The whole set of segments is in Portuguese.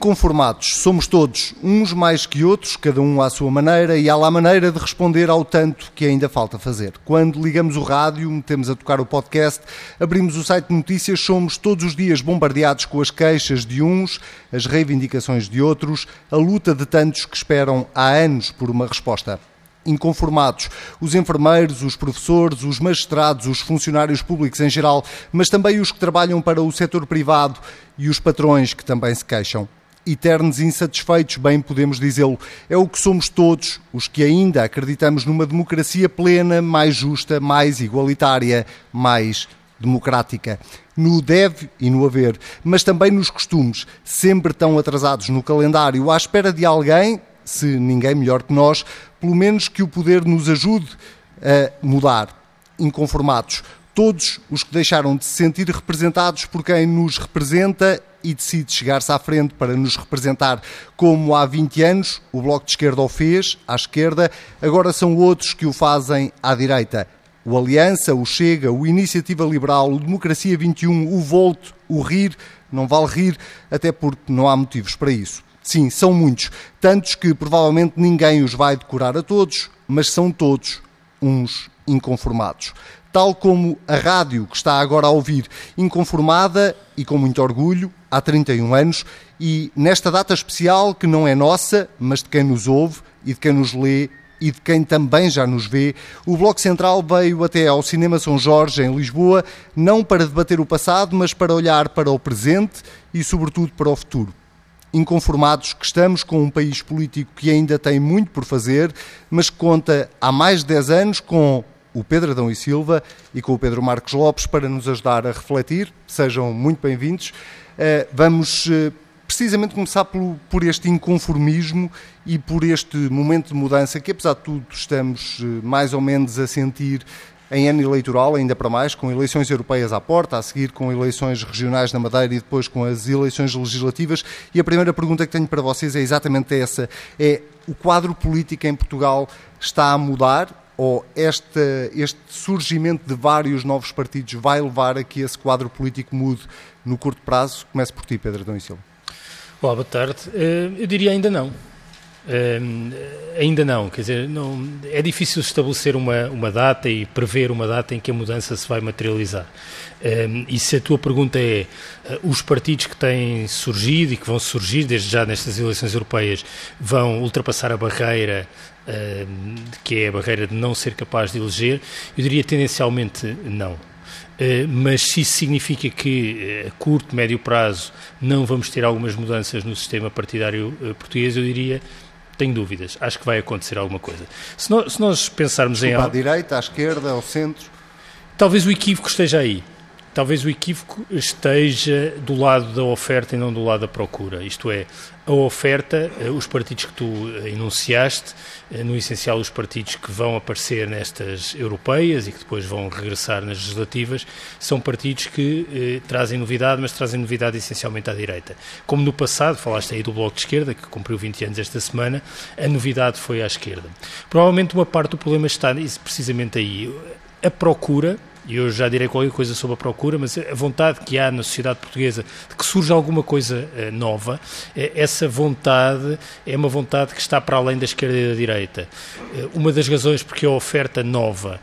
Inconformados somos todos, uns mais que outros, cada um à sua maneira, e há lá maneira de responder ao tanto que ainda falta fazer. Quando ligamos o rádio, metemos a tocar o podcast, abrimos o site de notícias, somos todos os dias bombardeados com as queixas de uns, as reivindicações de outros, a luta de tantos que esperam há anos por uma resposta inconformados. Os enfermeiros, os professores, os magistrados, os funcionários públicos em geral, mas também os que trabalham para o setor privado e os patrões que também se queixam. Eternos insatisfeitos, bem podemos dizê-lo. É o que somos todos, os que ainda acreditamos numa democracia plena, mais justa, mais igualitária, mais democrática. No deve e no haver, mas também nos costumes, sempre tão atrasados no calendário, à espera de alguém, se ninguém melhor que nós, pelo menos que o poder nos ajude a mudar. Inconformados. Todos os que deixaram de se sentir representados por quem nos representa e decide chegar-se à frente para nos representar, como há 20 anos o Bloco de Esquerda o fez, à esquerda, agora são outros que o fazem à direita. O Aliança, o Chega, o Iniciativa Liberal, o Democracia 21, o Volto, o Rir, não vale rir, até porque não há motivos para isso. Sim, são muitos. Tantos que provavelmente ninguém os vai decorar a todos, mas são todos uns inconformados. Tal como a rádio que está agora a ouvir, inconformada e com muito orgulho, há 31 anos, e nesta data especial que não é nossa, mas de quem nos ouve e de quem nos lê e de quem também já nos vê, o Bloco Central veio até ao Cinema São Jorge, em Lisboa, não para debater o passado, mas para olhar para o presente e, sobretudo, para o futuro inconformados que estamos com um país político que ainda tem muito por fazer, mas que conta há mais de 10 anos com o Pedro Adão e Silva e com o Pedro Marcos Lopes para nos ajudar a refletir. Sejam muito bem-vindos. Eh, vamos eh, precisamente começar por, este inconformismo e por este momento de mudança que, apesar de tudo, estamos eh, mais ou menos a sentir em ano eleitoral, ainda para mais, com eleições europeias à porta, a seguir com eleições regionais na Madeira e depois com as eleições legislativas. E a primeira pergunta que tenho para vocês é exatamente essa: é o quadro político em Portugal está a mudar? Ou este, este surgimento de vários novos partidos vai levar a que esse quadro político mude no curto prazo? Começo por ti, Pedro Adão e Silva. Olá, boa tarde. Eh, eu diria ainda não. Uh, ainda não, quer dizer, não, é difícil estabelecer uma, uma data e prever uma data em que a mudança se vai materializar. Uh, e se a tua pergunta é uh, os partidos que têm surgido e que vão surgir desde já nestas eleições europeias vão ultrapassar a barreira que é a barreira de não ser capaz de eleger, eu diria tendencialmente não. Uh, mas se isso significa que a curto, médio prazo não vamos ter algumas mudanças no sistema partidário uh, português, eu diria tenho dúvidas. Acho que vai acontecer alguma coisa. Se nós, se nós pensarmos Desculpa, em. À direita, à esquerda, ao centro? Talvez o equívoco esteja aí. Talvez o equívoco esteja do lado da oferta e não do lado da procura. Isto é, a oferta, eh, os partidos que tu eh, enunciaste, eh, no essencial os partidos que vão aparecer nestas europeias e que depois vão regressar nas legislativas, são partidos que eh, trazem novidade, mas trazem novidade essencialmente à direita. Como no passado, falaste aí do Bloco de Esquerda, que cumpriu 20 anos esta semana, a novidade foi à esquerda. Provavelmente uma parte do problema está precisamente aí. A procura e eu já direi qualquer coisa sobre a procura, mas a vontade que há na sociedade portuguesa de que surja alguma coisa uh, nova, uh, essa vontade é uma vontade que está para além da esquerda e da direita. Uh, uma das razões porque a oferta nova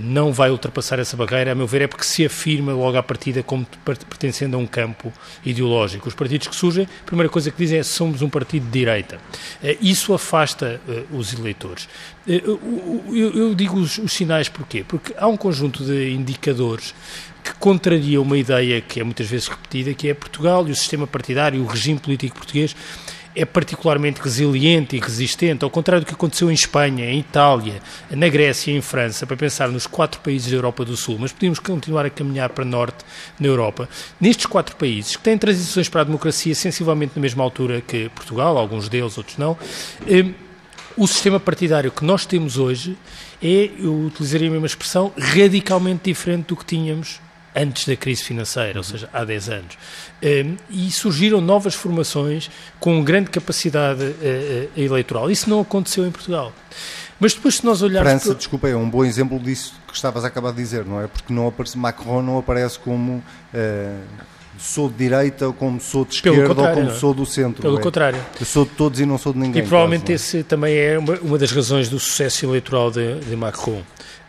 não vai ultrapassar essa barreira, a meu ver, é porque se afirma logo à partida como pertencendo a um campo ideológico. Os partidos que surgem, a primeira coisa que dizem é somos um partido de direita. isso afasta os eleitores. Eu, eu, eu digo os, os sinais porquê? Porque há um conjunto de indicadores que contraria uma ideia que é muitas vezes repetida, que é Portugal e o sistema partidário, o regime político português é particularmente resiliente e resistente, ao contrário do que aconteceu em Espanha, em Itália, na Grécia e em França, para pensar nos quatro países da Europa do Sul, mas podíamos continuar a caminhar para norte na Europa. Nestes quatro países, que têm transições para a democracia sensivelmente na mesma altura que Portugal, alguns deles, outros não, eh, o sistema partidário que nós temos hoje é, eu utilizaria a mesma expressão, radicalmente diferente do que tínhamos antes da crise financeira, ou seja, há 10 anos. Um, e surgiram novas formações com grande capacidade uh, eleitoral. Isso não aconteceu em Portugal. Mas depois, se nós olharmos. França, para... desculpa, é um bom exemplo disso que estavas a acabar de dizer, não é? Porque não aparece, Macron não aparece como. Uh sou de direita, ou como sou de esquerda, ou como é? sou do centro. Pelo é. contrário. Eu sou de todos e não sou de ninguém. E provavelmente quase, esse também é uma, uma, das razões do sucesso eleitoral de, de Macron.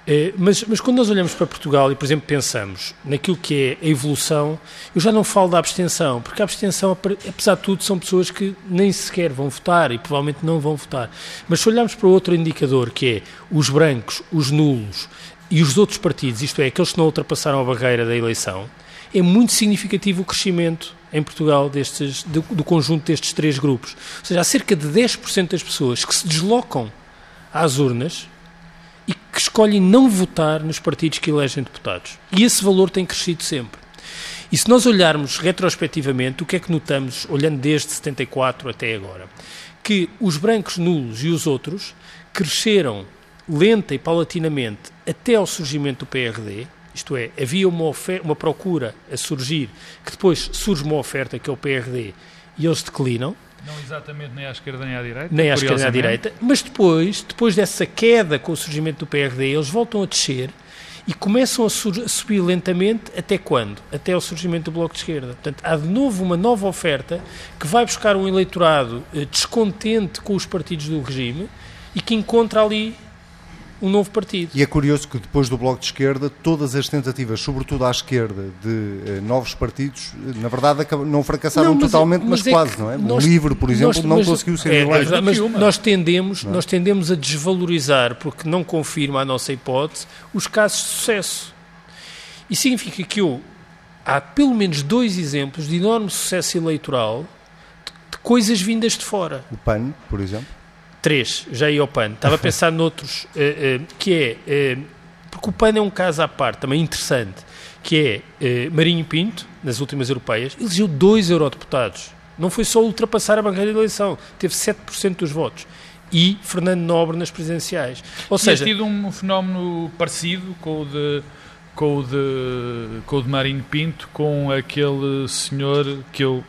É, mas, mas, quando nós olhamos para Portugal e, por exemplo, pensamos naquilo que é a evolução, eu já não falo da abstenção, porque a abstenção, apesar de tudo, são pessoas que nem sequer vão votar e provavelmente não vão votar. Mas se olharmos para outro indicador, que é os brancos, os nulos e os outros partidos, isto é, aqueles que não ultrapassaram a barreira da eleição, é muito significativo o crescimento em Portugal destes, do, do conjunto destes três grupos. Ou seja, há cerca de 10% das pessoas que se deslocam às urnas e que escolhem não votar nos partidos que elegem deputados. E esse valor tem crescido sempre. E se nós olharmos retrospectivamente, o que é que notamos, olhando desde 74 até agora? Que os brancos nulos e os outros cresceram lenta e paulatinamente até ao surgimento do PRD, isto é, havia uma, uma procura a surgir, que depois surge uma oferta, que é o PRD, e eles declinam, não exatamente nem à esquerda nem à direita. Nem à esquerda nem à direita. Mas depois, depois dessa queda com o surgimento do PRD, eles voltam a descer e começam a, a, subir lentamente até quando? Até ao surgimento do Bloco de Esquerda. Portanto, há de novo uma nova oferta que vai buscar um eleitorado eh, descontente com os partidos do regime e que encontra ali um novo partido. E é curioso que depois do Bloco de Esquerda, todas as tentativas, sobretudo à esquerda, de eh, novos partidos, eh, na verdade não fracassaram não, mas, totalmente, mas, mas é quase, não é? Nós, o LIVRE, por exemplo, nós, não mas, conseguiu ser é, eleito. Mas, nós tendemos, é? nós tendemos a desvalorizar, porque não confirma a nossa hipótese, os casos de sucesso. E significa que eu, há pelo menos dois exemplos de enorme sucesso eleitoral de, de coisas vindas de fora. O PAN, por exemplo? Três, já ia ao PAN. Estava a pensar noutros, uh, uh, que é, uh, porque o PAN é um caso à parte, também interessante, que é Marinho Pinto, nas últimas europeias, elegeu dois eurodeputados. Não foi só ultrapassar a bandeira de eleição, teve 7% dos votos. E Fernando Nobre nas presidenciais. Ou Tinha seja, tido um fenómeno parecido com o de com o de, com o de Marinho Pinto, com aquele senhor que eu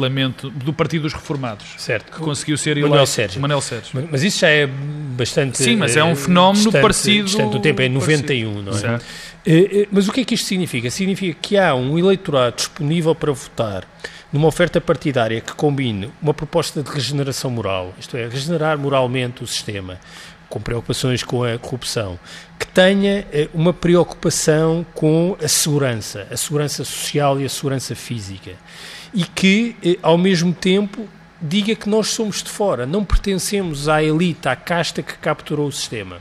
lamento, do Partido dos Reformados. Certo. Que conseguiu ser eleito. Manuel Sérgio. Manuel Sérgio. Mas isso já é bastante. Sim, mas é um fenómeno distante, parecido. Distante do tempo, é 91, parecido. não é? Certo. Eh, eh, mas o que é que isto significa? Significa que há um eleitorado disponível para votar numa oferta partidária que combine uma proposta de regeneração moral, isto é, regenerar moralmente o sistema, com preocupações com a corrupção, que tenha eh, uma preocupação com a segurança, a segurança social e a segurança física e que, eh, ao mesmo tempo, diga que nós somos de fora, não pertencemos à elite, à casta que capturou o sistema.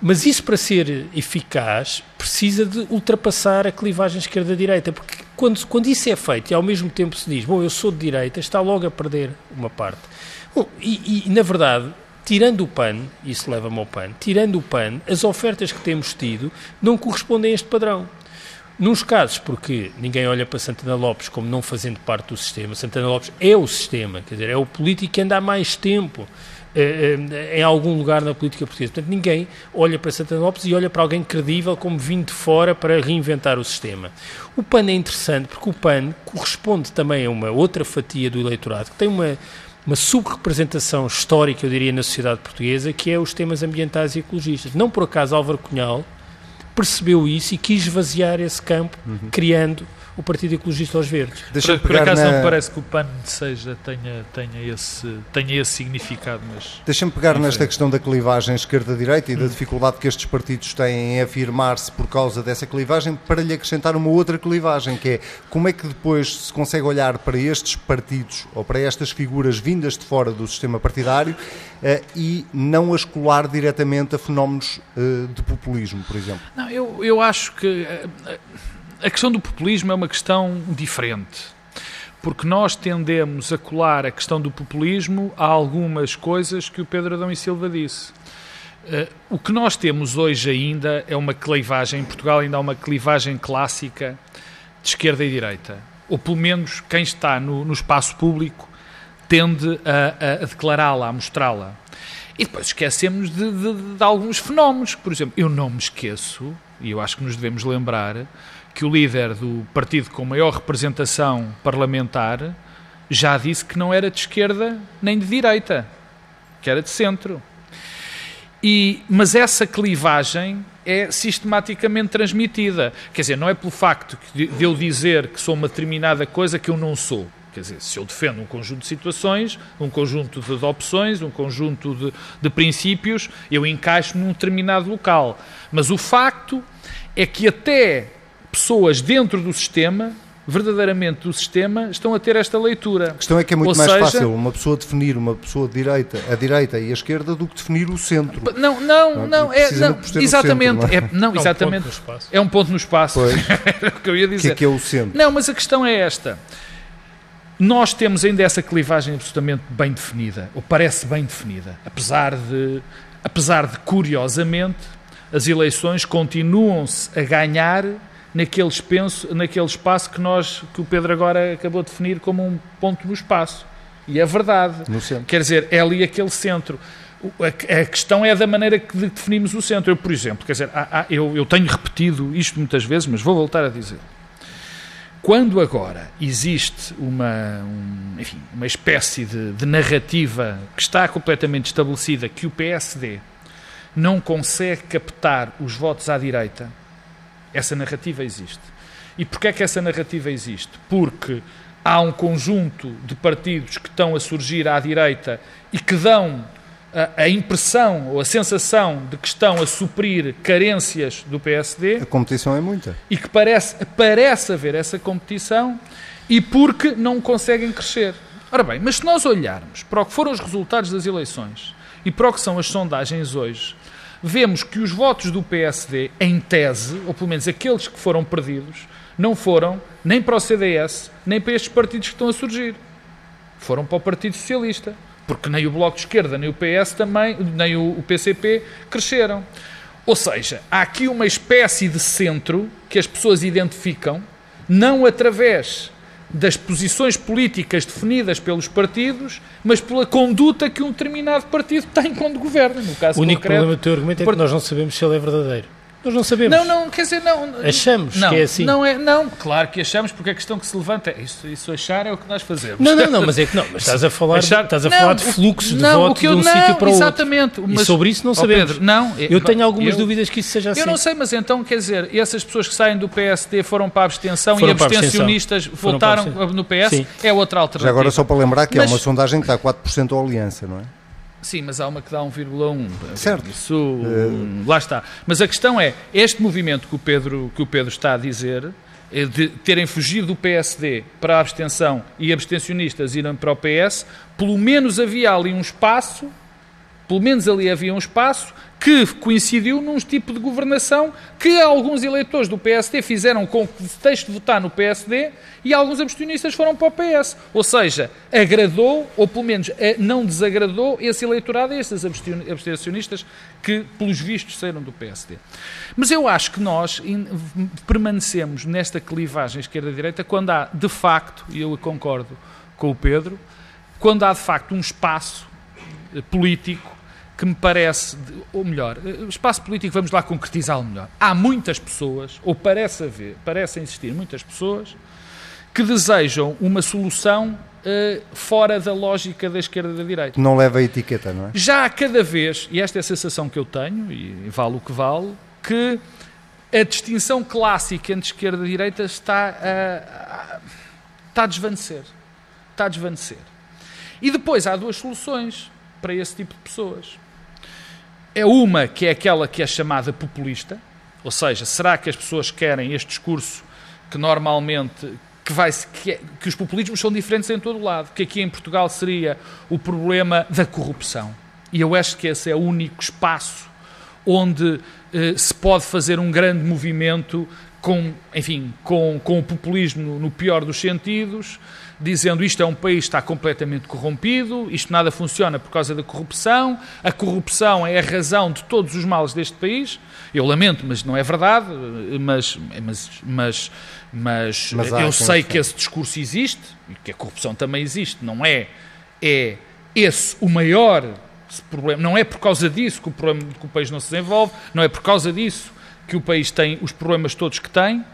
Mas isso, para ser eficaz, precisa de ultrapassar a clivagem esquerda-direita, porque quando, quando isso é feito e ao mesmo tempo se diz, bom, eu sou de direita, está logo a perder uma parte. Bom, e, e, na verdade, tirando o PAN, isso leva-me ao PAN, tirando o PAN, as ofertas que temos tido não correspondem a este padrão. Nos casos, porque ninguém olha para Santana Lopes como não fazendo parte do sistema, Santana Lopes é o sistema, quer dizer, é o político que anda há mais tempo eh, eh, em algum lugar na política portuguesa. Portanto, ninguém olha para Santana Lopes e olha para alguém credível como vindo de fora para reinventar o sistema. O PAN é interessante porque o PAN corresponde também a uma outra fatia do eleitorado que tem uma uma subrepresentação histórica, eu diria, na sociedade portuguesa, que é os temas ambientais e ecologistas. Não por acaso Álvaro Cunhal percebeu isso e quis esvaziar esse campo, uhum. criando o Partido Ecologista aos Verdes. Deixa por, por acaso na... não parece que o PAN seja, tenha, tenha, esse, tenha esse significado, mas... Deixa-me pegar nesta questão da clivagem esquerda-direita e da hum. dificuldade que estes partidos têm em afirmar-se por causa dessa clivagem, para lhe acrescentar uma outra clivagem, que é como é que depois se consegue olhar para estes partidos ou para estas figuras vindas de fora do sistema partidário uh, e não as colar diretamente a fenómenos uh, de populismo, por exemplo? Não, eu, eu acho que... A questão do populismo é uma questão diferente, porque nós tendemos a colar a questão do populismo a algumas coisas que o Pedro Adão e Silva disse. Uh, o que nós temos hoje ainda é uma clivagem, em Portugal ainda há uma clivagem clássica de esquerda e direita. Ou pelo menos quem está no, no espaço público tende a, a, a declará-la, a mostrá-la. E depois esquecemos de, de, de, alguns fenómenos. Por exemplo, eu não me esqueço, e eu acho que nos devemos lembrar, que o líder do partido com maior representação parlamentar já disse que não era de esquerda nem de direita, que era de centro. E, mas essa clivagem é sistematicamente transmitida. Quer dizer, não é pelo facto de eu dizer que sou uma determinada coisa que eu não sou. Quer dizer, se eu defendo um conjunto de situações, um conjunto de opções, um conjunto de, de princípios, eu encaixo num determinado local. Mas o facto é que até pessoas dentro do sistema verdadeiramente do sistema estão a ter esta leitura. A questão é que é muito Ou mais seja, fácil uma pessoa definir uma pessoa de direita, a direita e a esquerda do que definir o centro. Não, não, não, é, não exatamente, centro, não, é? É, não, exatamente. É um ponto no espaço. Pois. é o que eu ia dizer. Que é, que é o centro? Não, mas a questão é esta. Nós temos ainda essa clivagem absolutamente bem definida, ou parece bem definida, apesar de, apesar de curiosamente, as eleições continuam-se a ganhar naquele, espaço, naquele espaço que, nós, que o Pedro agora acabou de definir como um ponto no espaço. E é verdade. Quer dizer, é ali aquele centro. A, questão é da maneira que definimos o centro. Eu, por exemplo, quer dizer, há, há, eu, eu tenho repetido isto muitas vezes, mas vou voltar a dizer. Quando agora existe uma, um, enfim, uma espécie de, de narrativa que está completamente estabelecida que o PSD não consegue captar os votos à direita, essa narrativa existe. E porquê é que essa narrativa existe? Porque há um conjunto de partidos que estão a surgir à direita e que dão a, a, impressão ou a sensação de que estão a suprir carências do PSD. A competição é muita. E que parece, parece haver essa competição e porque não conseguem crescer. Ora bem, mas se nós olharmos para o que foram os resultados das eleições e para o que são as sondagens hoje, vemos que os votos do PSD, em tese, ou pelo menos aqueles que foram perdidos, não foram nem para o CDS, nem para estes partidos que estão a surgir. Foram para o Partido Socialista. Porque nem o Bloco de Esquerda, nem o PS também, nem o PCP cresceram. Ou seja, há aqui uma espécie de centro que as pessoas identificam, não através das posições políticas definidas pelos partidos, mas pela conduta que um determinado partido tem quando governa. No caso o único concreto, problema do teu argumento é que nós não sabemos se ele é verdadeiro. Nós não sabemos. Não, não, quer dizer, não. Achamos não, que é assim. Não, é, não, claro que achamos, porque a questão que se levanta é isso, isso achar é o que nós fazemos. Não, não, não, mas é que não, mas estás a falar, achar, de, estás a não, falar de fluxos de voto de um sítio para o exatamente, outro. Mas, e sobre isso não sabemos. Pedro, não, eu tenho algumas eu, dúvidas que isso seja assim. Eu não sei, mas então, quer dizer, essas pessoas que saem do PSD foram para a abstenção foram e abstencionistas voltaram no PS, Sim. é outra alternativa. Já agora só para lembrar que mas, é uma sondagem que está a 4% a aliança, não é? Sim, mas há uma que dá 1,1. Certo. Isso, uh... lá está. Mas a questão é, este movimento que o Pedro, que o Pedro está a dizer, eh, de terem fugido do PSD para a abstenção e abstencionistas irem para o PS, pelo menos havia ali um espaço, pelo menos ali havia um espaço que coincidiu num tipo de governação que alguns eleitores do PSD fizeram com que deixe de votar no PSD e alguns abstencionistas foram para o PS. Ou seja, agradou, ou pelo menos eh, não desagradou esse eleitorado, esses abstencionistas que, pelos vistos, saíram do PSD. Mas eu acho que nós permanecemos nesta clivagem esquerda-direita quando há, de facto, e eu concordo com o Pedro, quando há, de facto, um espaço eh, político que me parece, ou melhor, o espaço político, vamos lá concretizá-lo melhor. Há muitas pessoas, ou parece haver, parecem existir muitas pessoas, que desejam uma solução uh, fora da lógica da esquerda e da direita. Não leva a etiqueta, não é? Já a cada vez, e esta é a sensação que eu tenho, e vale o que vale, que a distinção clássica entre esquerda e direita está a, a, está a desvanecer. Está a desvanecer. E depois há duas soluções para esse tipo de pessoas. É uma que é aquela que é chamada populista, ou seja, será que as pessoas querem este discurso que normalmente que, vai, que, é, que os populismos são diferentes em todo o lado, que aqui em Portugal seria o problema da corrupção. E eu acho que esse é o único espaço onde eh, se pode fazer um grande movimento com, enfim, com, com o populismo no pior dos sentidos, dizendo isto é um país que está completamente corrompido, isto nada funciona por causa da corrupção, a corrupção é a razão de todos os males deste país. Eu lamento, mas não é verdade, mas, mas, mas, mas, mas eu sei que esse discurso existe, e que a corrupção também existe, não é, é esse o maior problema, não é por causa disso que o, problema, que o país não se desenvolve, não é por causa disso que o país tem os problemas todos que tem,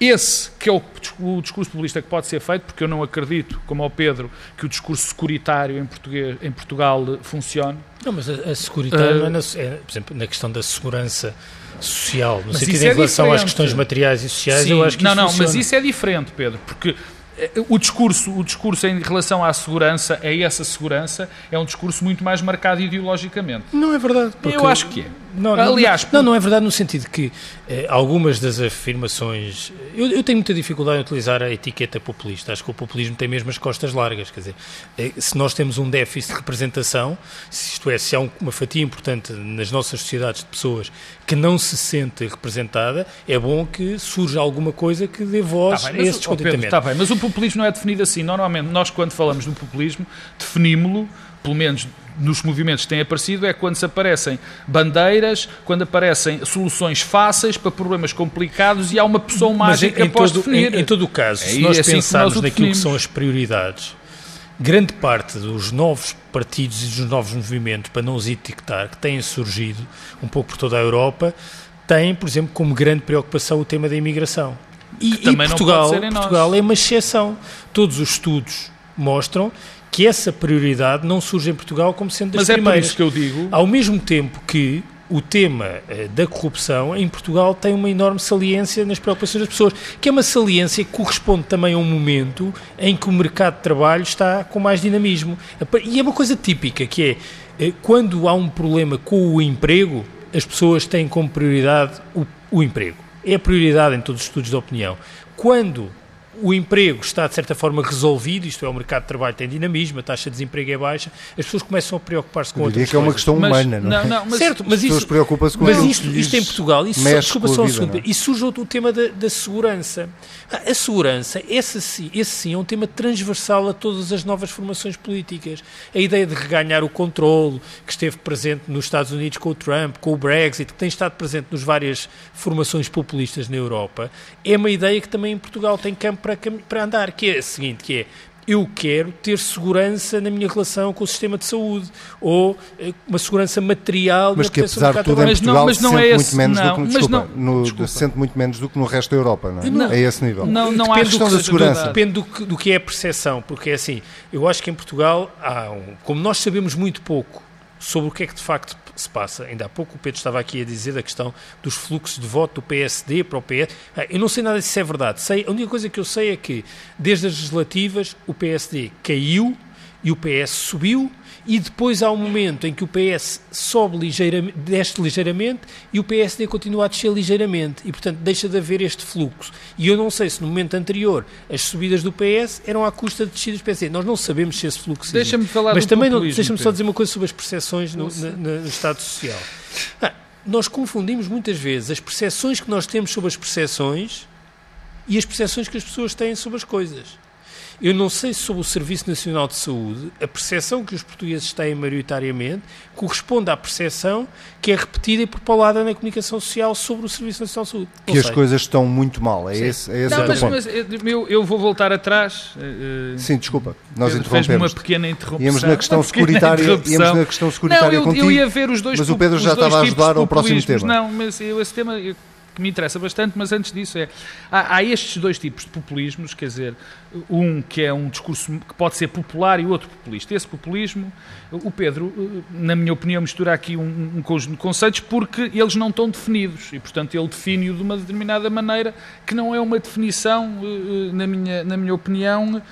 esse que é o, o, discurso populista que pode ser feito, porque eu não acredito, como ao Pedro, que o discurso securitário em, português, em Portugal funcione. Não, mas a, a securitária, uh, é, na, é, por exemplo, na questão da segurança social, no sentido em é relação diferente. às questões materiais e sociais, Sim, eu acho que Não, não, funciona. mas isso é diferente, Pedro, porque o discurso, o discurso em relação à segurança, a essa segurança, é um discurso muito mais marcado ideologicamente. Não é verdade. Eu acho que é. Não, Aliás, não, não é verdade no sentido que eh, algumas das afirmações. Eu, eu, tenho muita dificuldade em utilizar a etiqueta populista. Acho que o populismo tem mesmo as costas largas. Quer dizer, eh, se nós temos um déficit de representação, se isto é, se há um, uma fatia importante nas nossas sociedades de pessoas que não se sente representada, é bom que surja alguma coisa que dê voz tá bem, a esse descontentamento. Está bem, mas o populismo não é definido assim. Normalmente, nós, quando falamos do populismo, definimos-lo, pelo menos nos movimentos que têm aparecido é quando se aparecem bandeiras, quando aparecem soluções fáceis para problemas complicados e há uma pessoa mágica em, após todo, definir. Em, em todo o caso, é se nós assim pensarmos nós naquilo que são as prioridades, grande parte dos novos partidos e dos novos movimentos, para não os etiquetar, que têm surgido um pouco por toda a Europa, têm, por exemplo, como grande preocupação o tema da imigração. E, e Portugal, Portugal é uma exceção. Todos os estudos mostram que essa prioridade não surge em Portugal como sendo das Mas primeiras. é por isso que eu digo. Ao mesmo tempo que o tema uh, da corrupção em Portugal tem uma enorme saliência nas preocupações das pessoas, que é uma saliência que corresponde também a um momento em que o mercado de trabalho está com mais dinamismo. E é uma coisa típica, que é, uh, quando há um problema com o emprego, as pessoas têm como prioridade o, o emprego. É a prioridade em todos os estudos de opinião. Quando o emprego está, de certa forma, resolvido, isto é, o mercado de trabalho tem dinamismo, a taxa de desemprego é baixa, as pessoas começam a preocupar-se com Eu outras que é uma questão mas, humana, não é? Não, não, mas, certo, mas as pessoas isso, preocupam-se com mas isto, isto em Portugal, isso, desculpa só um segundo, é? e surge o tema da, da segurança. A segurança, esse sim, esse sim é um tema transversal a todas as novas formações políticas. A ideia de reganhar o controle, que esteve presente nos Estados Unidos com o Trump, com o Brexit, que tem estado presente nas várias formações populistas na Europa, é uma ideia que também em Portugal tem campo para, para andar, que é a seguinte, que é eu quero ter segurança na minha relação com o sistema de saúde ou eh, uma segurança material mas na que apesar de tudo em mas Portugal não, mas não se sente é muito esse, menos não, do que mas desculpa, não, no, desculpa. se sente muito menos do que no resto da Europa, não é? Não. É esse nível. Não, não depende acho questão que da segurança. Depende do que, do que é a percepção, porque é assim, eu acho que em Portugal há um, como nós sabemos muito pouco sobre o que é que de facto se passa. Ainda há pouco o Pedro estava aqui a dizer da questão dos fluxos de voto do PSD para o PS. Ah, Eu não sei nada se é verdade. Sei, a única coisa que eu sei é que, desde as legislativas, o PSD caiu e o PS subiu, e depois há um momento em que o PS sobe ligeiramente, desce ligeiramente e o PSD continua a descer ligeiramente e, portanto, deixa de haver este fluxo. E eu não sei se no momento anterior as subidas do PS eram à custa de descidas do PSD. Nós não sabemos se esse fluxo existe. Deixa-me falar Mas também deixa-me só dizer uma coisa sobre as percepções no, na- no Estado Social. Ah, nós confundimos muitas vezes as percepções que nós temos sobre as percepções e as percepções que as pessoas têm sobre as coisas. Eu não sei se sobre o Serviço Nacional de Saúde, a percepção que os portugueses têm maioritariamente corresponde à percepção que é repetida e propalada na comunicação social sobre o Serviço Nacional de Saúde. Que as sei. coisas estão muito mal. É esse, é esse Não, o mas, ponto. mas eu, eu vou voltar atrás. eh, eh, Sim, desculpa. Nós Pedro fez-me uma interrompemos. pequena interrupção. Íamos na questão Uma pequena securitária, interrupção. íamos na questão securitária não, eu, contigo, eu ia ver os dois mas o Pedro já estava a ajudar ao próximo tema. Não, mas eu, esse tema eu- que me interessa bastante, mas antes disso é. Há, há estes dois tipos de populismos, quer dizer, um que é um discurso que pode ser popular e outro populista. Esse populismo, o Pedro, eh, na minha opinião, mistura aqui um, um conjunto de conceitos porque eles não estão definidos e, portanto, ele define-o de uma determinada maneira que não é uma definição, eh, eh, na minha, na minha opinião,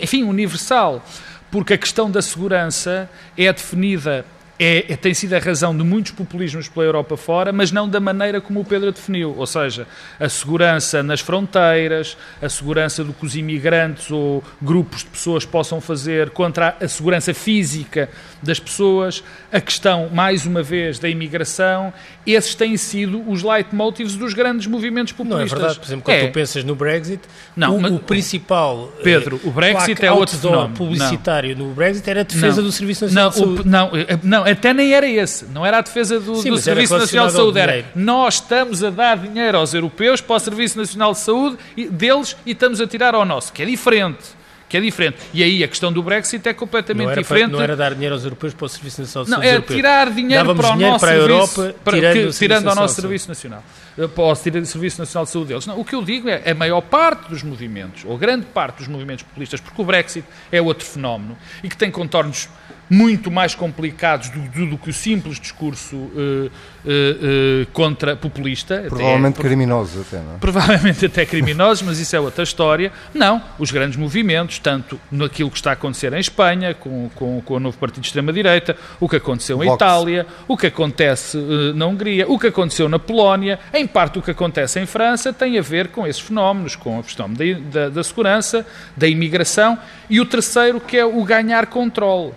enfim, universal. Porque a questão da segurança é definida é, é- tem sido a razão de muitos populismos pela Europa fora, mas não da maneira como o Pedro definiu. Ou seja, a segurança nas fronteiras, a segurança do que os imigrantes ou grupos de pessoas possam fazer contra a segurança física das pessoas, a questão, mais uma vez, da imigração. Esses têm sido os leitmotivs dos grandes movimentos Não é populistas. verdade, por exemplo, quando É. tu pensas no Brexit, Não, o, mas- o principal eh, Pedro, o Brexit é outro fenómeno. publicitário no Brexit era a defesa Não. do Serviço Nacional não, de Saúde. o- não, eh, não, até nem era esse. Não era a defesa do, Sim, do Serviço Nacional de Saúde. Era nós estamos a dar dinheiro aos europeus para o Serviço Nacional de Saúde e- deles e estamos a tirar ao nosso, que é diferente. Que é diferente. E aí a questão do Brexit é completamente não era diferente. Para, não era dar dinheiro aos europeus para o Serviço Nacional de Não, Saúde é europeu. tirar dinheiro Dávamos para o dinheiro nosso para a serviço, Europa, para- tirando que- o Serviço tirando ao nosso Serviço Nacional, eh, para o Ser- Serviço Nacional de Saúde deles. Não, o que eu digo é a maior parte dos movimentos, ou grande parte dos movimentos populistas, porque o Brexit é outro fenómeno e que tem contornos muito mais complicados do, do- do que o simples discurso eh, eh, eh, contra populista. até- Provavelmente criminosos até, não é? provavelmente até criminosos, mas isso é outra história. Não, os grandes movimentos, tanto naquilo que está a acontecer em Espanha, com, com, com o novo partido de extrema-direita, o que aconteceu em. Itália, o que acontece eh, na Hungria, o que aconteceu na Polónia, em parte o que acontece em França, tem a ver com esses fenómenos, com o fenómeno da, da, da segurança, da imigração, e o terceiro que é o ganhar controle.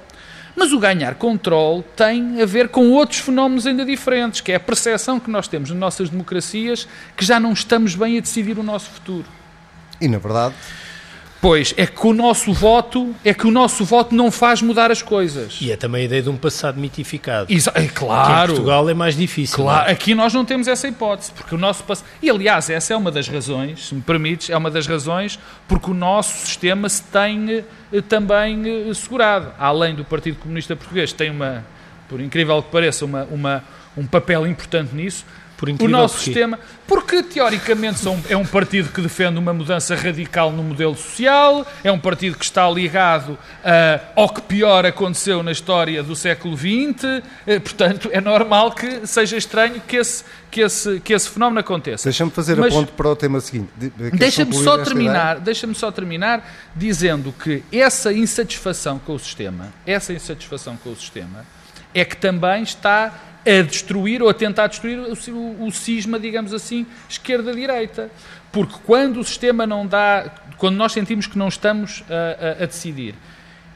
Mas o ganhar controle tem a ver com outros fenómenos ainda diferentes, que é a percepção que nós temos nas nossas democracias que já não estamos bem a decidir o nosso futuro. E na verdade, Pois é que o nosso voto é que o nosso voto não faz mudar as coisas. E é também a ideia de um passado mitificado. Exa- é Que em claro. Portugal é mais difícil. Claro, é? aqui nós não temos essa hipótese, porque o nosso pass... E aliás, essa é uma das razões, se me permites, é uma das razões porque o nosso sistema se tem eh, também eh, segurado. Além do Partido Comunista Português, tem uma, por incrível que pareça, uma, uma, um papel importante nisso. Por O nosso que- sistema, porque teoricamente são- é um partido que defende uma mudança radical no modelo social, é um partido que está ligado ah, ao que pior aconteceu na história do século XX, eh, portanto é normal que seja estranho que esse, que esse, que esse fenómeno aconteça. deixa-me fazer Mas- a ponte para o tema seguinte. Deixa-me só terminar, deixa-me só terminar dizendo que essa insatisfação com o sistema, essa insatisfação com o sistema, é que também está a destruir ou a tentar destruir o, o, o cisma, digamos assim, esquerda-direita. Porque quando o sistema não dá, quando nós sentimos que não estamos a, a- a decidir,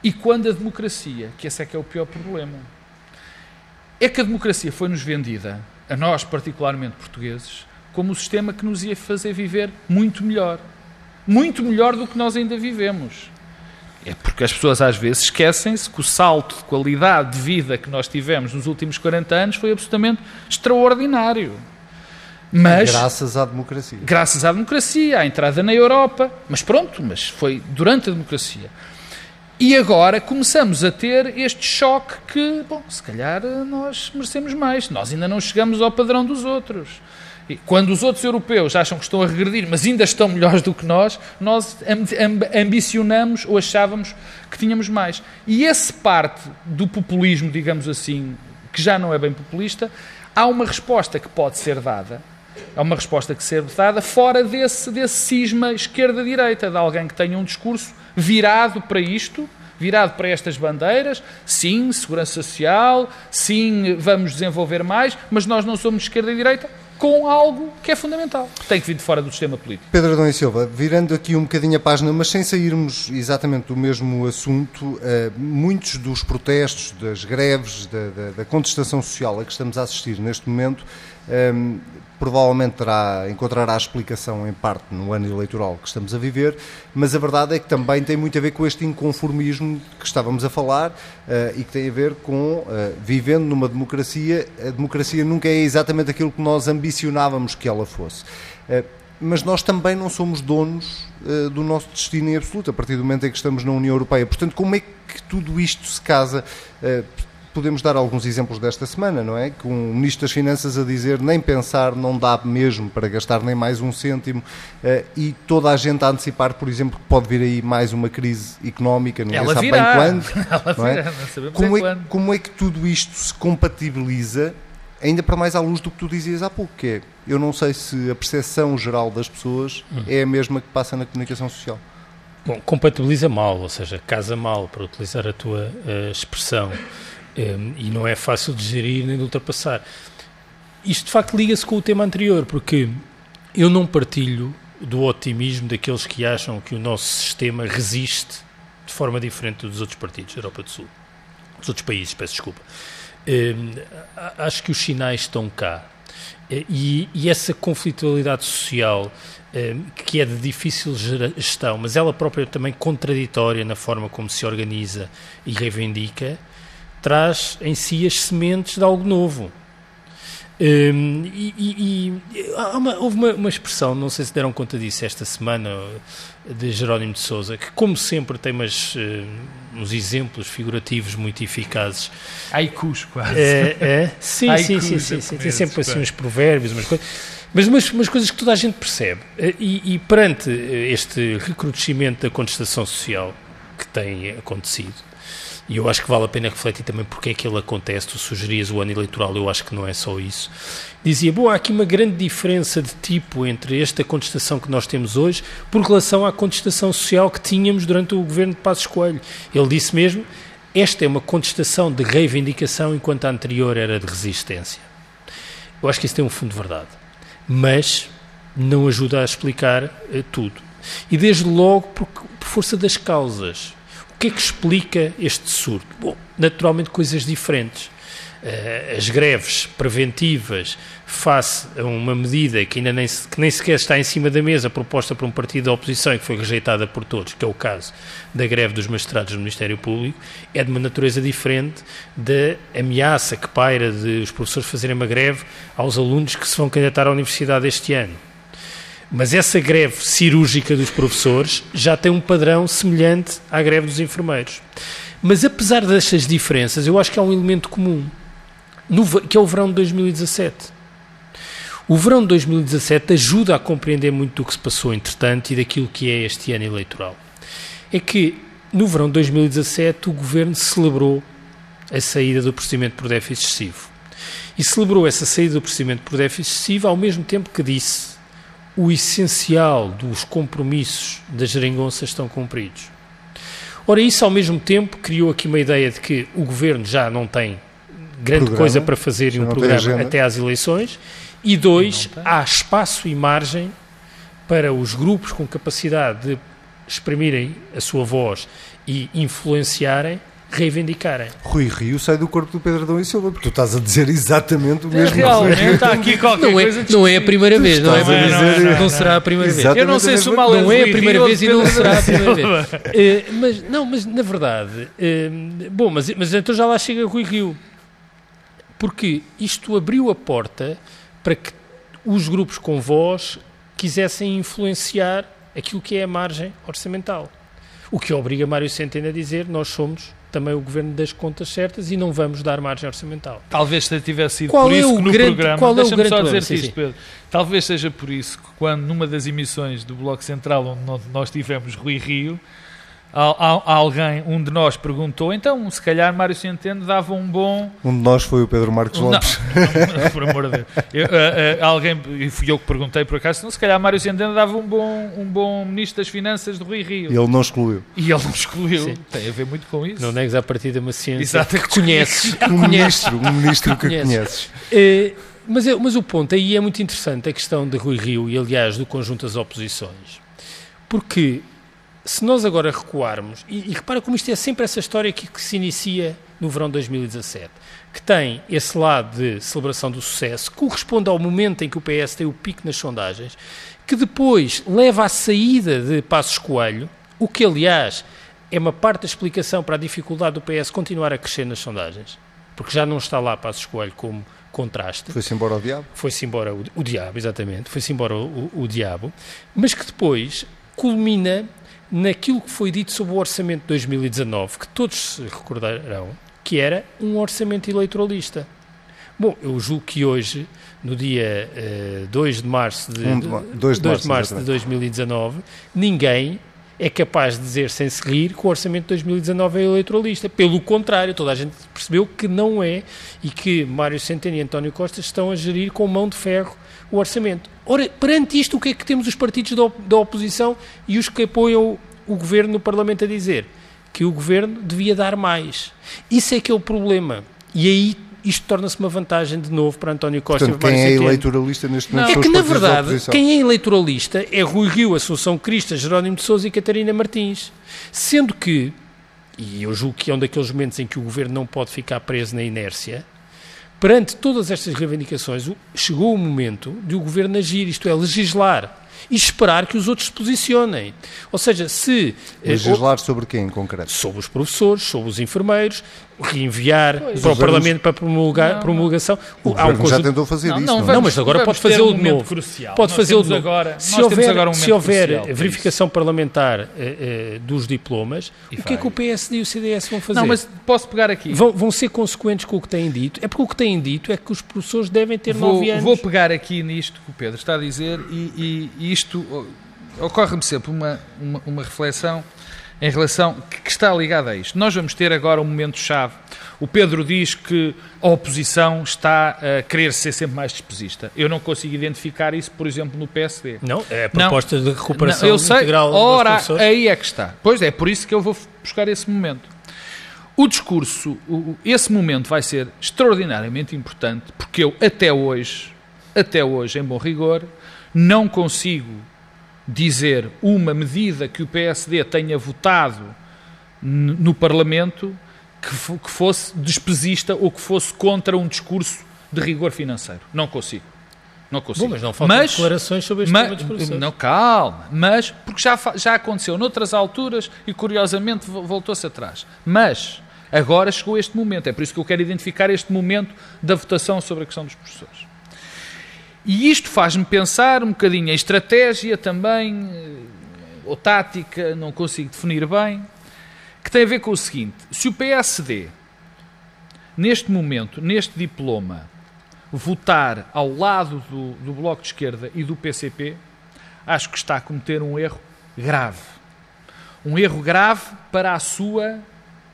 e quando a democracia, que esse é que é o pior problema, é que a democracia foi-nos vendida, a nós particularmente portugueses, como o sistema que nos ia fazer viver muito melhor. Muito melhor do que nós ainda vivemos. É porque as pessoas às vezes esquecem-se que o salto de qualidade de vida que nós tivemos nos últimos 40 anos foi absolutamente extraordinário. Mas Graças à democracia. graças à democracia, à entrada na Europa, mas pronto, mas foi durante a democracia. E agora começamos a ter este choque que, bom, se calhar eh, nós merecemos mais, nós ainda não chegamos ao padrão dos outros. E quando os outros europeus acham que estão a regredir, mas ainda estão melhores do que nós, nós amb- amb- ambicionamos ou achávamos que tínhamos mais. E esse parte do populismo, digamos assim, que já não é bem populista, há uma resposta que pode ser dada, há uma resposta que ser dada fora desse, desse cisma esquerda-direita, de alguém que tenha um discurso virado para isto, virado para estas bandeiras, sim, segurança social, sim, vamos desenvolver mais, mas nós não somos esquerda e direita, com algo que é fundamental, que tem que vir de fora do sistema político. Pedro Adão e Silva, virando aqui um bocadinho a página, mas sem sairmos exatamente do mesmo assunto, eh, muitos dos protestos, das greves, da, da- da contestação social a que estamos a assistir neste momento, ehm, provavelmente terá, encontrará explicação em parte no ano eleitoral que estamos a viver, mas a verdade é que também tem muito a ver com este inconformismo que estávamos a falar eh, e que tem a ver com, eh, vivendo numa democracia, a democracia nunca é exatamente aquilo que nós ambicionávamos que ela fosse. Eh, mas nós também não somos donos do nosso destino em absoluto, a partir do momento em que estamos na União Europeia. Portanto, como é que tudo isto se casa? Podemos dar alguns exemplos desta semana, não é? Com o Ministro das Finanças a dizer nem pensar, não dá mesmo para gastar nem mais um cêntimo eh, e toda a gente a antecipar, por exemplo, que pode vir aí mais uma crise económica, ninguém Ela sabe virá. bem quando. Ela não é? não sabemos Como é quando. como é que tudo isto se compatibiliza, ainda para mais à luz do que tu dizias há pouco, que é, eu não sei se a percepção geral das pessoas é a mesma que passa na comunicação social. Bom, compatibiliza mal, ou seja, casa mal, para utilizar a tua eh, expressão, E não é fácil de gerir nem de ultrapassar. Isto de facto liga-se com o tema anterior, porque eu não partilho do otimismo daqueles que acham que o nosso sistema resiste de forma diferente dos outros partidos da Europa do Sul, dos outros países, peço desculpa. Acho que os sinais estão cá. Eh, E, e essa conflitualidade social, que é de difícil gestão, mas ela própria também contraditória na forma como se organiza e reivindica, traz em si as sementes de algo novo. Um, e, e, e uma, houve uma, uma, expressão, não sei se deram conta disso esta semana, de Jerónimo de Souza, que como sempre tem umas, uh, uns exemplos figurativos muito eficazes. Haikus, quase. É, é? Sim, sim, sim, sim, sim, Tem sempre assim uns provérbios, umas coisas. Mas umas, umas coisas que toda a gente percebe. E, e perante este recrudescimento da contestação social que tem acontecido, e eu acho que vale a pena refletir também porque é que ele acontece. Tu sugerias o ano eleitoral, eu acho que não é só isso. Dizia, bom, há aqui uma grande diferença de tipo entre esta contestação que nós temos hoje por relação à contestação social que tínhamos durante o governo de Passos Coelho. Ele disse mesmo, esta é uma contestação de reivindicação enquanto a anterior era de resistência. Eu acho que isso tem um fundo de verdade. Mas não ajuda a explicar uh, tudo. E desde logo por, por força das causas. O que é que explica este surto? Bom, naturalmente coisas diferentes. Uh, as greves preventivas face a uma medida que ainda nem, que nem sequer está em cima da mesa, proposta por um partido da oposição e que foi rejeitada por todos, que é o caso da greve dos magistrados do Ministério Público, é de uma natureza diferente da ameaça que paira de os professores fazerem uma greve aos alunos que se vão candidatar à universidade este ano. Mas essa greve cirúrgica dos professores já tem um padrão semelhante à greve dos enfermeiros. Mas apesar destas diferenças, eu acho que há um elemento comum, que é o verão de 2017. O verão de 2017 ajuda a compreender muito do que se passou entretanto e daquilo que é este ano eleitoral. É que no verão de 2017 o governo celebrou a saída do procedimento por déficit excessivo. E celebrou essa saída do procedimento por déficit excessivo ao mesmo tempo que disse o essencial dos compromissos da geringonça estão cumpridos. Ora, isso ao mesmo tempo criou aqui uma ideia de que o governo já não tem grande programa, coisa para fazer em um programa até às eleições, e dois, há espaço e margem para os grupos com capacidade de exprimirem a sua voz e influenciarem reivindicarem. Rui Rio sai do corpo do Pedro Adão e Silva, porque tu estás a dizer exatamente o mesmo. Realmente está aqui qualquer não é, coisa Não é a primeira vez, não, é, não, é, não, não, será a primeira vez. Eu não sei se o mal é Não é a primeira vez e não será a primeira vez. uh, mas, não, mas na verdade, uh, bom, mas, mas então já lá chega Rui Rio. Porque isto abriu a porta para que os grupos com voz quisessem influenciar aquilo que é a margem orçamental. O que obriga Mário Centeno a dizer: nós somos também o governo das contas certas e não vamos dar margem orçamental. Talvez tivesse sido qual por é isso que no grande, programa, deixa-me só dizer isto, Pedro, talvez seja por isso que quando numa das emissões do Bloco Central onde nós tivemos Rui Rio, alguém, um de nós perguntou, então, se calhar Mário Centeno dava um bom... Um de nós foi o Pedro Marcos Lopes. Não, não, por amor de Deus. Eu, uh, uh, alguém, e fui eu que perguntei por acaso, não, se calhar Mário Centeno dava um bom, um bom Ministro das Finanças do Rui Rio. E ele não excluiu. E ele não excluiu. Sim. Tem a ver muito com isso. Não negues à partida uma ciência Exato, que conheces. Um ministro, um ministro que, que conheces. Uh, mas, mas o ponto aí é muito interessante, a questão de Rui Rio e, aliás, do conjunto das oposições. Porque se nós agora recuarmos, e, e, repara como isto é sempre essa história que, que, se inicia no verão de 2017, que tem esse lado de celebração do sucesso, que corresponde ao momento em que o PS tem o pico nas sondagens, que depois leva à saída de Passos Coelho, o que, aliás, é uma parte da explicação para a dificuldade do PS continuar a crescer nas sondagens, porque já não está lá Passos Coelho como contraste. Foi-se embora o diabo? Foi-se embora o, o, diabo, exatamente, foi-se embora o, o, o diabo, mas que depois culmina naquilo que foi dito sobre o orçamento de 2019, que todos se recordarão, que era um orçamento eleitoralista. Bom, eu julgo que hoje, no dia uh, 2 de março de, um de, 2 de, 2 de março, de 2019, ninguém é capaz de dizer sem se rir que o orçamento de 2019 é eleitoralista. Pelo contrário, toda a gente percebeu que não é e que Mário Centeno e António Costa estão a gerir com mão de ferro o orçamento. Ora, perante isto, o que é que temos os partidos da, da oposição e os que apoiam o governo no Parlamento a dizer? Que o governo devia dar mais. Isso é que é o problema. E aí isto torna-se uma vantagem de novo para António Costa. Portanto, quem é eleitoralista neste momento não, É que, na verdade, quem é eleitoralista é Rui Rio, Assunção Crista, Jerónimo de Sousa e Catarina Martins. Sendo que, e eu julgo que é um daqueles momentos em que o governo não pode ficar preso na inércia, perante todas estas reivindicações, chegou o momento de o governo agir, isto é, legislar. E esperar que os outros se posicionem. Ou seja, se... Eh, Legislar sobre quem em concreto? Sobre os professores, sobre os enfermeiros, reenviar pois. para o Parlamento para promulgar, não, promulgação. O Há um conjunto... já tentou fazer não, isso. Não, não, não mas agora pode fazer o de novo. Crucial. Pode fazer o de novo. Agora, se houver, um se houver verificação parlamentar uh, uh, dos diplomas, e o que é que o PSD e o CDS vão fazer? Não, mas posso pegar aqui. Vão, vão ser consequentes com o que têm dito. É porque o que têm dito é que os professores devem ter vou, nove anos. Vou pegar aqui nisto que o Pedro está a dizer e, e isto ocorre-me sempre uma, uma, uma reflexão em relação que está ligada a isto. Nós vamos ter agora um momento-chave. O Pedro diz que a oposição está a querer ser sempre mais despesista. Eu não consigo identificar isso, por exemplo, no PSD. Não, é a proposta não, de recuperação não, eu sei, integral ora, aí é que está. Pois é, por isso que eu vou buscar esse momento. O discurso, esse momento vai ser extraordinariamente importante, porque eu até hoje, até hoje, em bom rigor, não consigo dizer uma medida que o PSD tenha votado no Parlamento que, fosse despesista ou que fosse contra um discurso de rigor financeiro. Não consigo. Não consigo. Bom, mas não faltam mas, declarações sobre este mas, tema dos professores. Não, calma. Mas, porque já, já aconteceu noutras alturas e curiosamente voltou-se atrás. Mas, agora chegou este momento. É por isso que eu quero identificar este momento da votação sobre a questão dos professores. E isto faz-me pensar um bocadinho em estratégia também, eh, ou tática, não consigo definir bem, que tem a ver com o seguinte: se o PSD, neste momento, neste diploma, votar ao lado do, do Bloco de Esquerda e do PCP, acho que está a cometer um erro grave. Um erro grave para a sua,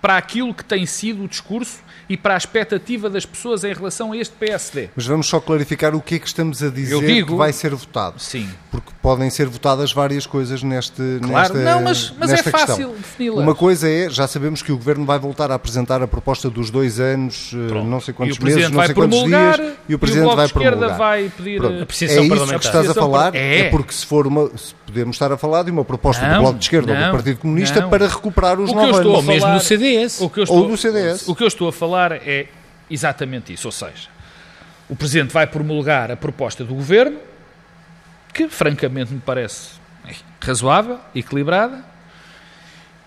para aquilo que tem sido o discurso e para a expectativa das pessoas em relação a este PSD. Mas vamos só clarificar o que é que estamos a dizer digo, que vai ser votado. Sim. Porque podem ser votadas várias coisas neste, claro, nesta não, mas, mas é fácil defini-las. Uma coisa é, já sabemos que o Governo vai voltar a apresentar a proposta dos dois anos, eh, Pronto. não sei quantos meses, não sei quantos dias, e o Presidente e o vai promulgar. vai pedir Pronto. a apreciação é isso que estás a falar, é. é porque se for uma, se podemos estar a falar de uma proposta não, do Bloco de Esquerda não, ou do Partido Comunista não. para recuperar os nove anos. Ou mesmo do CDS. Ou do CDS. O que eu estou a falar é exatamente isso. Ou seja, o Presidente vai promulgar a proposta do Governo, que francamente me parece razoável, equilibrada,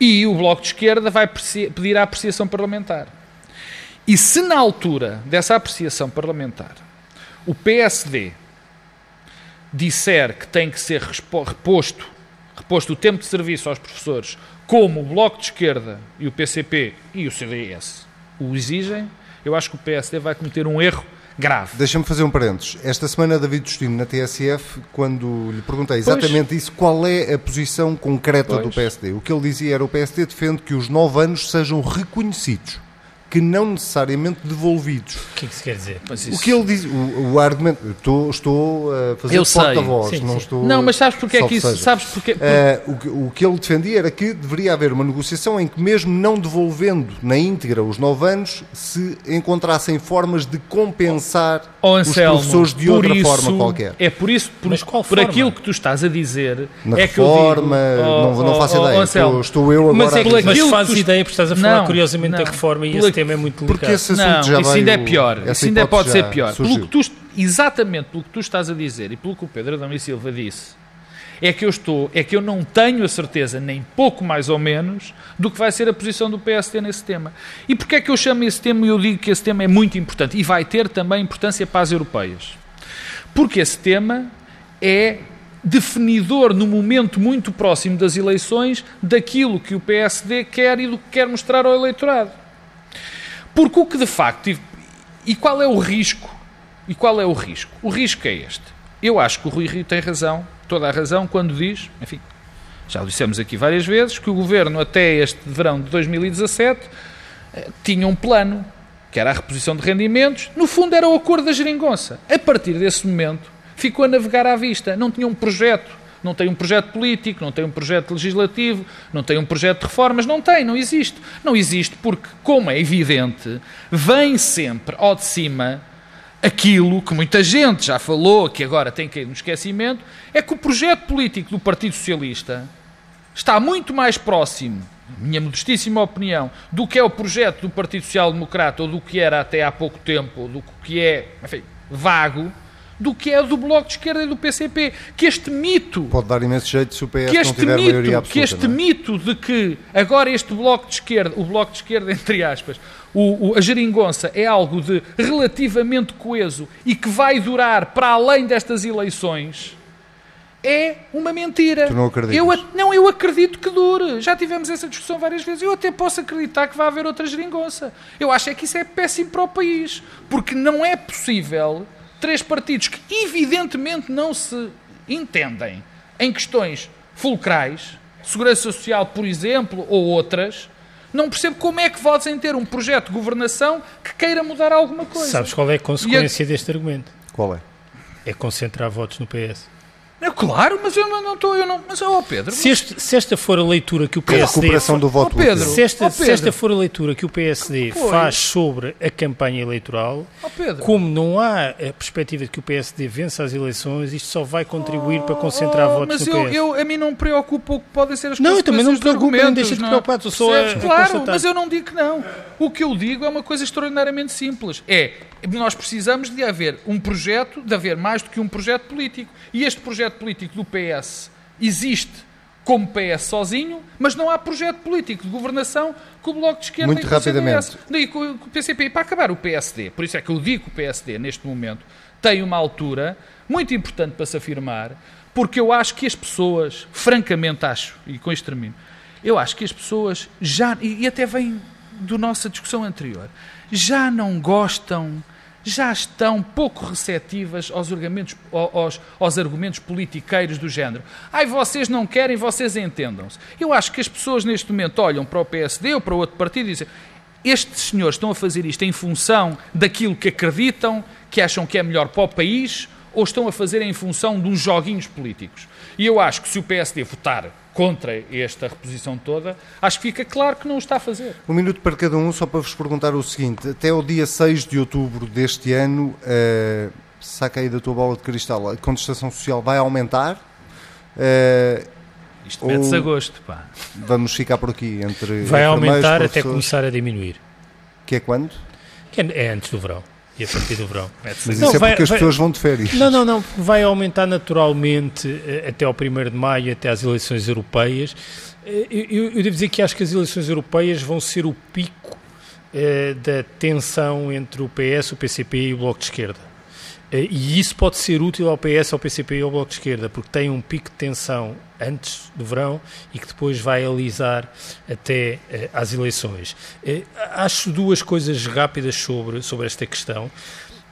e o Bloco de Esquerda vai pedir a apreciação parlamentar. E se na altura dessa apreciação parlamentar o PSD disser que tem que ser reposto, reposto o tempo de serviço aos professores, como o Bloco de Esquerda e o PCP e o CDS o exigem, eu acho que o PSD vai cometer um erro grave. Deixa-me fazer um parênteses. Esta semana, David Justino, na TSF, quando lhe perguntei exatamente pois. isso, qual é a posição concreta pois. do PSD? O que ele dizia era o PSD defende que os nove anos sejam reconhecidos que não necessariamente devolvidos. O que é que se quer dizer? O que ele diz, o, o argumento, estou, estou a fazer porta-voz, não estou... Não, mas sabes porque é que isso, sabes porque... Uh, o, que, o que ele defendia era que deveria haver uma negociação em que mesmo não devolvendo na íntegra os nove anos, se encontrassem formas de compensar oh, Anselmo, os professores de outra isso, forma qualquer. É por isso, por, por forma? aquilo que tu estás a dizer, na é reforma, que eu digo, oh, não, não faço oh, ideia, estou, estou, eu agora... Mas, é, mas fazes tu... ideia, porque estás a falar não, curiosamente não, da reforma e esse tema é muito delicado. Porque esse assunto não, já isso ainda é pior. Isso ainda pode ser pior. Pelo tu, exatamente pelo que tu estás a dizer e pelo que o Pedro Adão e Silva disse, é que eu estou, é que eu não tenho a certeza, nem pouco mais ou menos, do que vai ser a posição do PSD nesse tema. E porquê é que eu chamo esse tema e eu digo que esse tema é muito importante e vai ter também importância para as europeias? Porque esse tema é definidor no momento muito próximo das eleições daquilo que o PSD quer e do que quer mostrar ao eleitorado. Porque o que de facto. E qual é o risco? E qual é o risco? O risco é este. Eu acho que o Rui Rio tem razão, toda a razão, quando diz, enfim, já o dissemos aqui várias vezes, que o governo até este verão de 2017 eh, tinha um plano, que era a reposição de rendimentos, no fundo era o acordo da geringonça. A partir desse momento ficou a navegar à vista, não tinha um projeto não tem um projeto político, não tem um projeto legislativo, não tem um projeto de reformas, não tem, não existe. Não existe porque, como é evidente, vem sempre ao de cima aquilo que muita gente já falou, que agora tem que ir no esquecimento, é que o projeto político do Partido Socialista está muito mais próximo, minha modestíssima opinião, do que é o projeto do Partido Social Democrata ou do que era até há pouco tempo, ou do que é, enfim, vago, do que é do Bloco de Esquerda e do PCP. Que este mito. Pode dar imenso jeito se o PS que não este tiver mito, maioria absoluta. que este não é? mito de que agora este bloco de esquerda, o bloco de esquerda entre aspas, o, o- a geringonça é algo de relativamente coeso e que vai durar para além destas eleições, é uma mentira. Tu não acreditas? Eu, a- não, eu acredito que dure. Já tivemos essa discussão várias vezes. Eu até posso acreditar que vai haver outra geringonça. Eu acho é que isso é péssimo para o país. Porque não é possível três partidos que evidentemente não se entendem em questões fulcrais, segurança social, por exemplo, ou outras, não percebo como é que podem ter um projeto de governação que queira mudar alguma coisa. Sabes qual é a consequência deste argumento? Qual é? É concentrar votos no PS. É claro, mas eu não estou. Eu não, mas, ó Pedro, Se, este- se esta for a leitura que o A PSD recuperação do voto Ó, Pedro. Se esta, Ó, se esta Pedro. for a leitura que o PSD Pois. faz sobre a campanha eleitoral, Pedro. como não há a perspectiva de que o PSD vença as eleições, isto só vai contribuir para concentrar Oh, votos mas no eu, PS. eu, a mim não me preocupa o que podem ser as Não, eu também não me preocupo, argumentos, deixa de não é? preocupar, estou só a- Percebes? a Claro, mas eu não digo que não. O que eu digo é uma coisa extraordinariamente simples. É, nós precisamos de haver um projeto, de haver mais do que um projeto político. E este projeto político do PS existe como PS sozinho, mas não há projeto político de governação com o Bloco de Esquerda Muito e com o rapidamente. CDS. Daí com o PCP. E para acabar o PSD, por isso é que eu digo que o PSD, neste momento, tem uma altura muito importante para se afirmar, porque eu acho que as pessoas, francamente acho, e com isto termino, eu acho que as pessoas já, e, e até vem da nossa discussão anterior, já não gostam, já estão pouco receptivas aos argumentos, aos, aos argumentos politiqueiros do género. Ai, vocês não querem, vocês entendam-se. Eu acho que as pessoas neste momento olham para o PSD ou para outro partido e dizem estes senhores estão a fazer isto em função daquilo que acreditam, que acham que é melhor para o país, ou estão a fazer em função de uns joguinhos políticos. E eu acho que se o PSD votar contra esta reposição toda, acho que fica claro que não o está a fazer. Um minuto para cada um, só para vos perguntar o seguinte: até o dia 6 de outubro deste ano, uh, saca aí da tua bola de cristal, a contestação social vai aumentar? Uh, Isto mete-se Ou- a gosto, pá. vamos ficar por aqui entre. Vai aumentar até começar a diminuir. Que é quando? Que é é antes do verão. E a partir do verão. Mete-se Mas a Não, isso é vai- porque as vai- pessoas vão de férias. Não, não, não. porque Vai aumentar naturalmente eh, até ao 1 de maio, até às eleições europeias. Eh, Eu, eu- eu devo dizer que acho que as eleições europeias vão ser o pico eh, da tensão entre o PS, o PCP e o Bloco de Esquerda. Eh, E isso pode ser útil ao PS, ao PCP e ao Bloco de Esquerda, porque tem um pico de tensão antes do verão e que depois vai alisar até eh, às eleições. Eh, acho duas coisas rápidas sobre, sobre esta questão.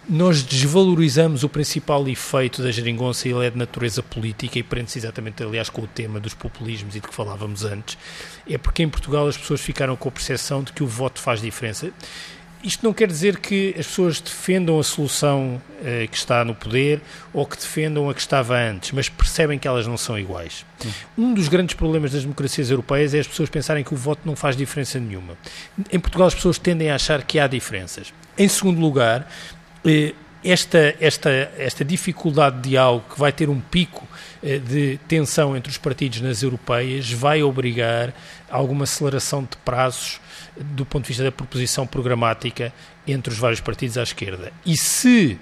Nós desvalorizamos o principal efeito da geringonça e ele é de natureza política e prende-se exatamente, aliás, com o tema dos populismos e de que falávamos antes. É porque em Portugal as pessoas ficaram com a percepção de que o voto faz diferença. Isto não quer dizer que as pessoas defendam a solução eh, que está no poder ou que defendam a que estava antes, mas percebem que elas não são iguais. Um dos grandes problemas das democracias europeias é as pessoas pensarem que o voto não faz diferença nenhuma. Em Portugal as pessoas tendem a achar que há diferenças. Em segundo lugar, eh, esta, esta, esta dificuldade de diálogo que vai ter um pico eh, de tensão entre os partidos nas europeias vai obrigar a alguma aceleração de prazos do ponto de vista da proposição programática entre os vários partidos à esquerda. E se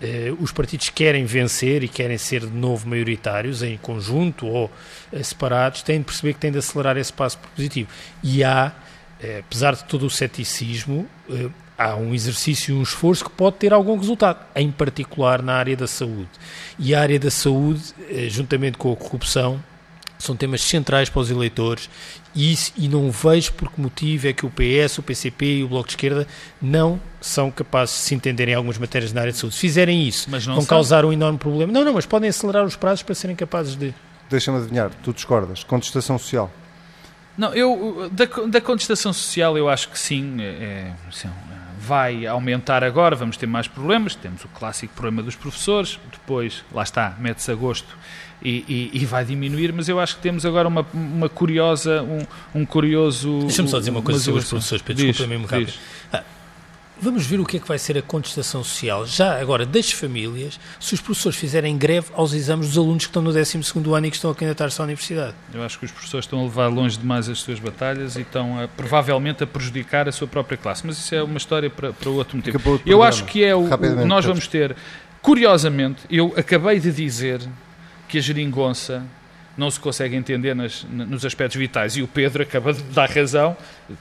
eh, os partidos querem vencer e querem ser de novo maioritários, em conjunto ou eh, separados, têm de perceber que têm de acelerar esse passo propositivo. E há, eh, apesar de todo o ceticismo, eh, há um exercício e um esforço que pode ter algum resultado, em particular na área da saúde. E a área da saúde, eh, juntamente com a corrupção, são temas centrais para os eleitores e, isso, e não vejo por que motivo é que o PS, o PCP e o Bloco de Esquerda não são capazes de se entenderem em algumas matérias na área de saúde. Se fizerem isso, Mas não vão são. causar um enorme problema. Não, não, mas podem acelerar os prazos para serem capazes de... Deixa-me adivinhar, tu discordas. Contestação social. Não, eu, da, da contestação social, eu acho que sim, é, sim, vai aumentar agora, vamos ter mais problemas, temos o clássico problema dos professores, depois, lá está, mete-se a gosto e, e- e vai diminuir, mas eu acho que temos agora uma, uma curiosa, um, um curioso... Deixa-me só dizer uma coisa sobre os professores, Pedro, desculpa mesmo rápido. diz. Vamos ver o que é que vai ser a contestação social, já agora das famílias, se os professores fizerem greve aos exames dos alunos que estão no 12º ano e que estão a candidatar-se à universidade. Eu acho que os professores estão a levar longe demais as suas batalhas e estão a, provavelmente a prejudicar a sua própria classe, mas isso é uma história para, para outro motivo. Outro Eu programa. acho que é o, o nós vamos ter Curiosamente, eu acabei de dizer que a geringonça não se consegue entender nas, nos aspectos vitais. E o Pedro acaba de dar razão,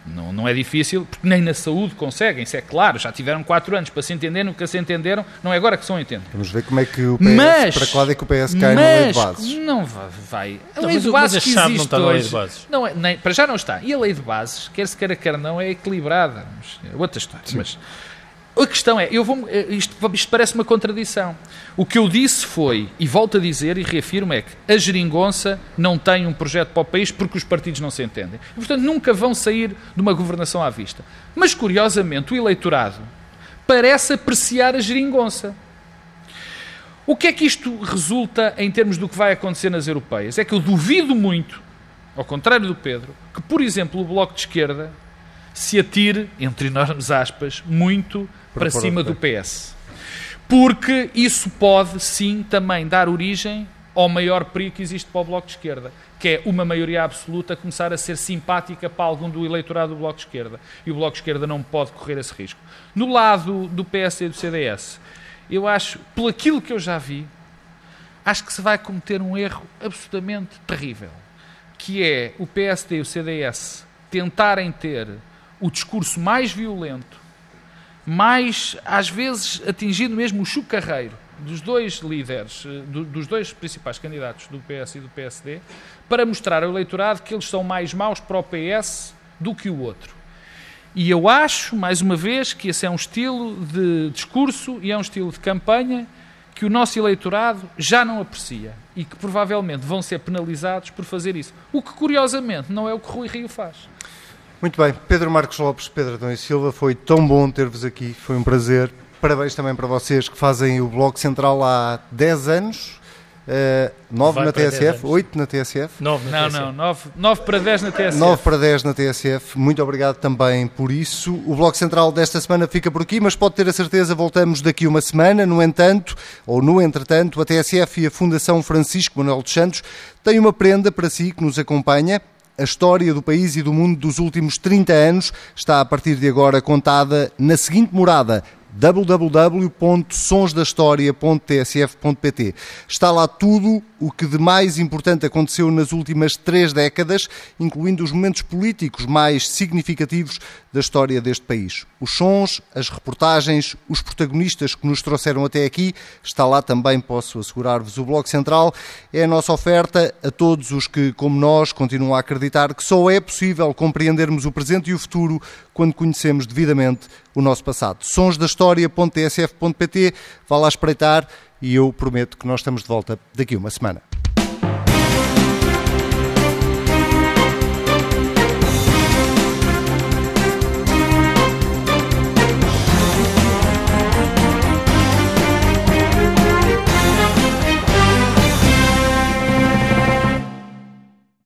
não, não é difícil, porque nem na saúde conseguem, isso é claro, já tiveram quatro anos para se entender, nunca se entenderam, não é agora que são entender. Vamos ver como é que o PS, mas, para que lado é que o PS cai na lei de bases. Não vai. A lei de bases que existe não está hoje, lei de bases. Não é, nem, para já não está. E a lei de bases, quer se queira, quer não, é equilibrada. É outra história. Sim. Mas a questão é, eu vou, eh, isto, isto, parece uma contradição. O que eu disse foi, e volto a dizer e reafirmo, é que a geringonça não tem um projeto para o país porque os partidos não se entendem. E, portanto, nunca vão sair de uma governação à vista. Mas, curiosamente, o eleitorado parece apreciar a geringonça. O que é que isto resulta em termos do que vai acontecer nas europeias? É que eu duvido muito, ao contrário do Pedro, que, por exemplo, o Bloco de Esquerda se atire, entre enormes aspas, muito para cima do PS. Porque isso pode, sim, também dar origem ao maior perigo que existe para o Bloco de Esquerda, que é uma maioria absoluta começar a ser simpática para algum do eleitorado do Bloco de Esquerda. E o Bloco de Esquerda não pode correr esse risco. No lado do PS e do CDS, eu acho, pelo aquilo que eu já vi, acho que se vai cometer um erro absolutamente terrível, que é o PSD e o CDS tentarem ter o discurso mais violento mais, às vezes, atingindo mesmo o chucarreiro dos dois líderes, eh, do, dos dois principais candidatos do PS e do PSD, para mostrar ao eleitorado que eles são mais maus para o PS do que o outro. E eu acho, mais uma vez, que esse é um estilo de discurso e é um estilo de campanha que o nosso eleitorado já não aprecia e que provavelmente vão ser penalizados por fazer isso. O que, curiosamente, não é o que Rui Rio faz. Muito bem, Pedro Marcos Lopes, Pedro Adão e Silva, foi tão bom ter-vos aqui, foi um prazer. Parabéns também para vocês que fazem o Bloco Central há 10 anos, uh, 9 na TSF, 8 na TSF. 9 na não, TSF. Não, não, 9, 9 para 10 na TSF. 9 para 10 na TSF, muito obrigado também por isso. O Bloco Central desta semana fica por aqui, mas pode ter a certeza, voltamos daqui uma semana. No entanto, ou no entretanto, a TSF e a Fundação Francisco Manuel dos Santos têm uma prenda para si que nos acompanha a história do país e do mundo dos últimos 30 anos está a partir de agora contada na seguinte morada: www.sonsdahistoria.tsf.pt. Está lá tudo o que de mais importante aconteceu nas últimas três décadas, incluindo os momentos políticos mais significativos da história deste país. Os sons, as reportagens, os protagonistas que nos trouxeram até aqui, está lá também, posso assegurar-vos, o Bloco Central. É a nossa oferta a todos os que, como nós, continuam a acreditar que só é possível compreendermos o presente e o futuro quando conhecemos devidamente o nosso passado. Sonsdahistoria.tsf.pt, vá lá espreitar e eu prometo que nós estamos de volta daqui uma semana.